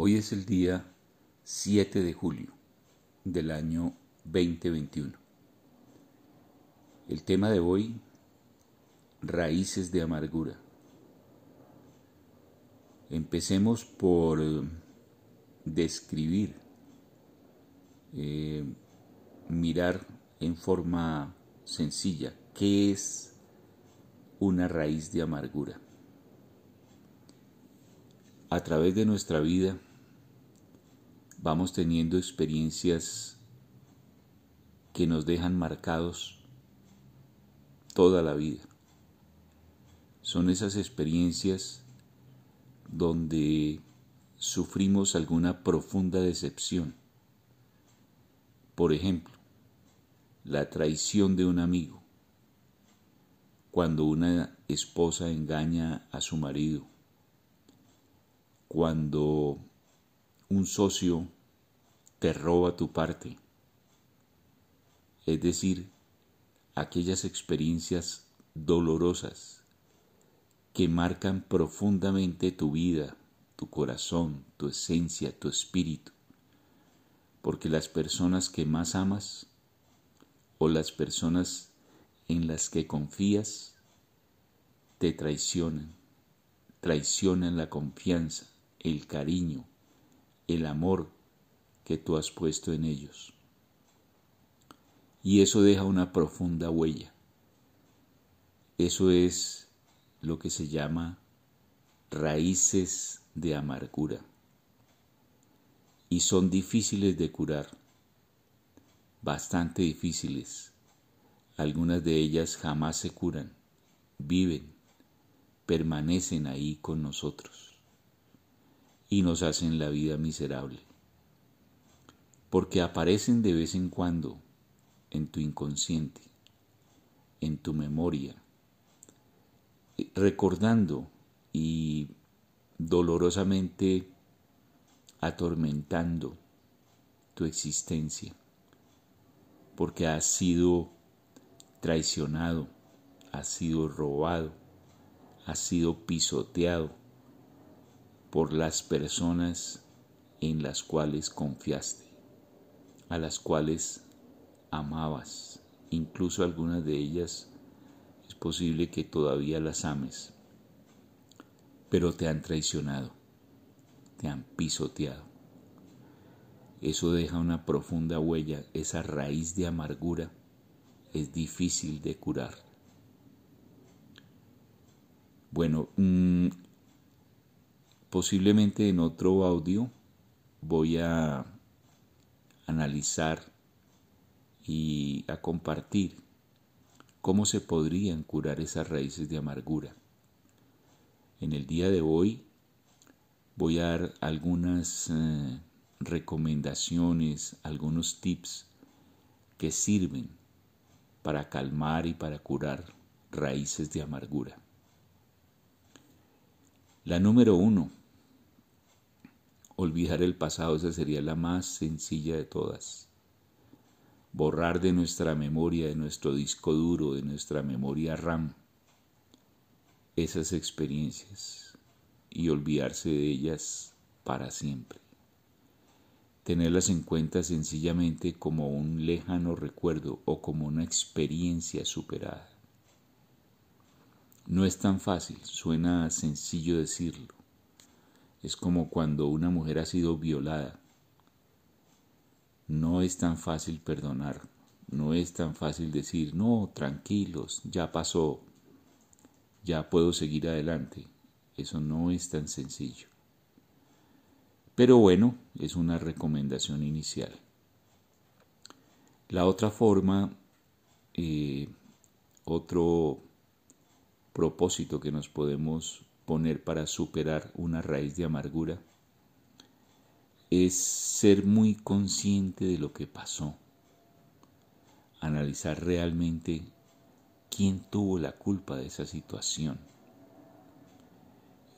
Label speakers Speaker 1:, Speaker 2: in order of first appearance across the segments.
Speaker 1: Hoy es el día 7 de julio del año 2021. El tema de hoy, raíces de amargura. Empecemos por eh, describir, eh, mirar en forma sencilla qué es una raíz de amargura. A través de nuestra vida, vamos teniendo experiencias que nos dejan marcados toda la vida. Son esas experiencias donde sufrimos alguna profunda decepción. Por ejemplo, la traición de un amigo, cuando una esposa engaña a su marido, cuando un socio te roba tu parte. Es decir, aquellas experiencias dolorosas que marcan profundamente tu vida, tu corazón, tu esencia, tu espíritu. Porque las personas que más amas o las personas en las que confías te traicionan, traicionan la confianza, el cariño, el amor que tú has puesto en ellos. Y eso deja una profunda huella. Eso es lo que se llama raíces de amargura. Y son difíciles de curar, bastante difíciles. Algunas de ellas jamás se curan, viven, permanecen ahí con nosotros y nos hacen la vida miserable. Porque aparecen de vez en cuando en tu inconsciente, en tu memoria, recordando y dolorosamente atormentando tu existencia, porque has sido traicionado, has sido robado, has sido pisoteado, por las personas en las cuales confiaste, a las cuales amabas, incluso algunas de ellas es posible que todavía las ames, pero te han traicionado, te han pisoteado. Eso deja una profunda huella, esa raíz de amargura es difícil de curar. Bueno, mm, Posiblemente en otro audio voy a analizar y a compartir cómo se podrían curar esas raíces de amargura. En el día de hoy voy a dar algunas eh, recomendaciones, algunos tips que sirven para calmar y para curar raíces de amargura. La número uno, Olvidar el pasado, esa sería la más sencilla de todas. Borrar de nuestra memoria, de nuestro disco duro, de nuestra memoria RAM, esas experiencias y olvidarse de ellas para siempre. Tenerlas en cuenta sencillamente como un lejano recuerdo o como una experiencia superada. No es tan fácil, suena sencillo decirlo, es como cuando una mujer ha sido violada. No es tan fácil perdonar, no es tan fácil decir, no, tranquilos, ya pasó, ya puedo seguir adelante. Eso no es tan sencillo. Pero bueno, es una recomendación inicial. La otra forma, eh, otro propósito que nos podemos poner para superar una raíz de amargura es ser muy consciente de lo que pasó, analizar realmente quién tuvo la culpa de esa situación.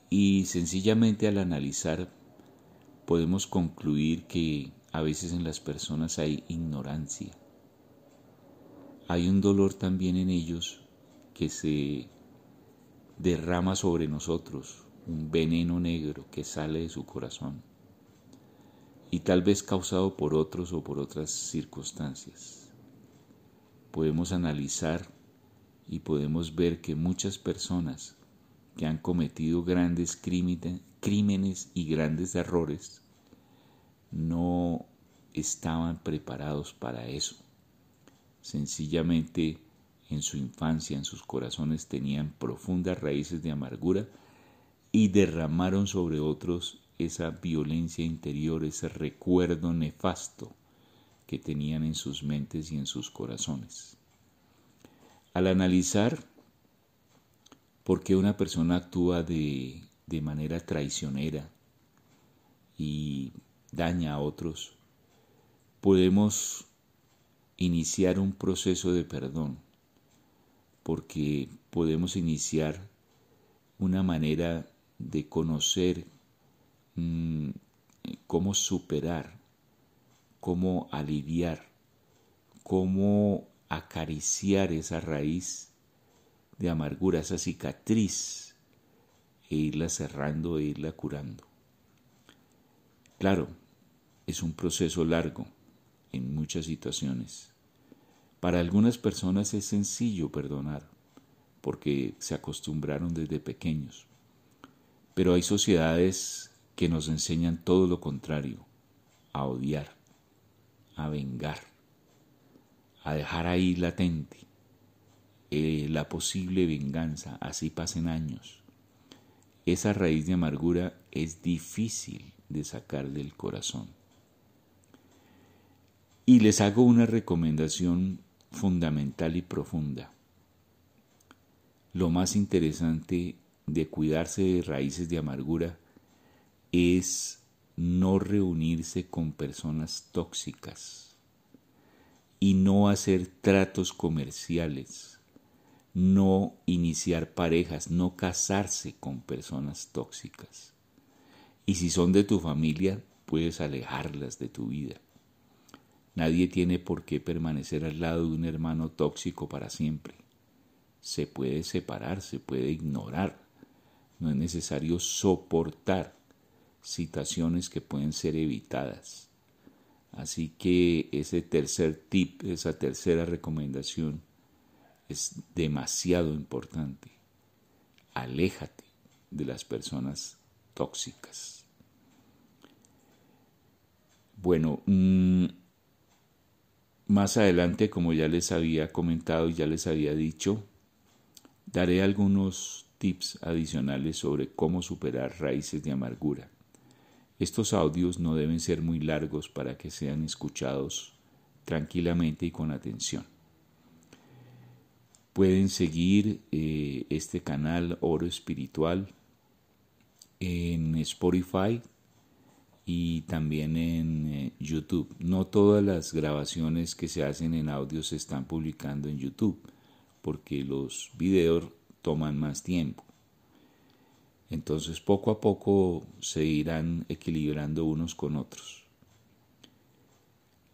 Speaker 1: Y sencillamente al analizar podemos concluir que a veces en las personas hay ignorancia. Hay un dolor también en ellos que se derrama sobre nosotros un veneno negro que sale de su corazón y tal vez causado por otros o por otras circunstancias. Podemos analizar y podemos ver que muchas personas que han cometido grandes crímenes y grandes errores no estaban preparados para eso. Sencillamente en su infancia, en sus corazones tenían profundas raíces de amargura y derramaron sobre otros esa violencia interior, ese recuerdo nefasto que tenían en sus mentes y en sus corazones. Al analizar por qué una persona actúa de, de manera traicionera y daña a otros, podemos iniciar un proceso de perdón, porque podemos iniciar una manera de conocer mm, cómo superar, cómo aliviar, cómo acariciar esa raíz de amargura, esa cicatriz, e irla cerrando e irla curando. Claro, es un proceso largo en muchas situaciones. Para algunas personas es sencillo perdonar, porque se acostumbraron desde pequeños. Pero hay sociedades que nos enseñan todo lo contrario, a odiar, a vengar, a dejar ahí latente eh, la posible venganza, así pasen años. Esa raíz de amargura es difícil de sacar del corazón. Y les hago una recomendación fundamental y profunda. Lo más interesante de cuidarse de raíces de amargura es no reunirse con personas tóxicas y no hacer tratos comerciales, no iniciar parejas, no casarse con personas tóxicas. Y si son de tu familia, puedes alejarlas de tu vida. Nadie tiene por qué permanecer al lado de un hermano tóxico para siempre. Se puede separar, se puede ignorar. No es necesario soportar situaciones que pueden ser evitadas. Así que ese tercer tip, esa tercera recomendación es demasiado importante. Aléjate de las personas tóxicas. Bueno, mm, más adelante, como ya les había comentado y ya les había dicho, daré algunos tips adicionales sobre cómo superar raíces de amargura. Estos audios no deben ser muy largos para que sean escuchados tranquilamente y con atención. Pueden seguir eh, este canal Oro Espiritual en Spotify, y también en eh, YouTube. No todas las grabaciones que se hacen en audio se están publicando en YouTube porque los videos toman más tiempo. Entonces poco a poco se irán equilibrando unos con otros.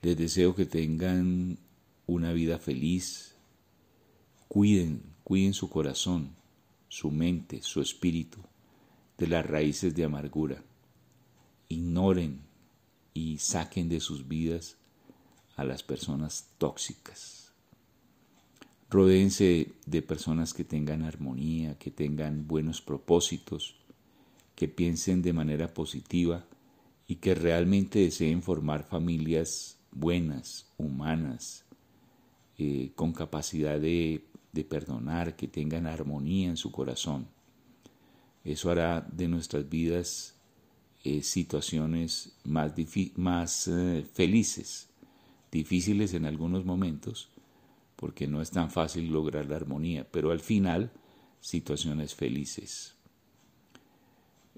Speaker 1: Les deseo que tengan una vida feliz. Cuiden, cuiden su corazón, su mente, su espíritu de las raíces de amargura ignoren y saquen de sus vidas a las personas tóxicas. Rodéense de personas que tengan armonía, que tengan buenos propósitos, que piensen de manera positiva y que realmente deseen formar familias buenas, humanas, eh, con capacidad de, de perdonar, que tengan armonía en su corazón. Eso hará de nuestras vidas eh, situaciones más, más eh, felices, difíciles en algunos momentos, porque no es tan fácil lograr la armonía, pero al final situaciones felices.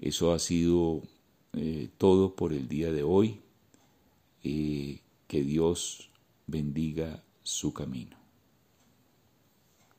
Speaker 1: Eso ha sido eh, todo por el día de hoy. que Dios bendiga su camino.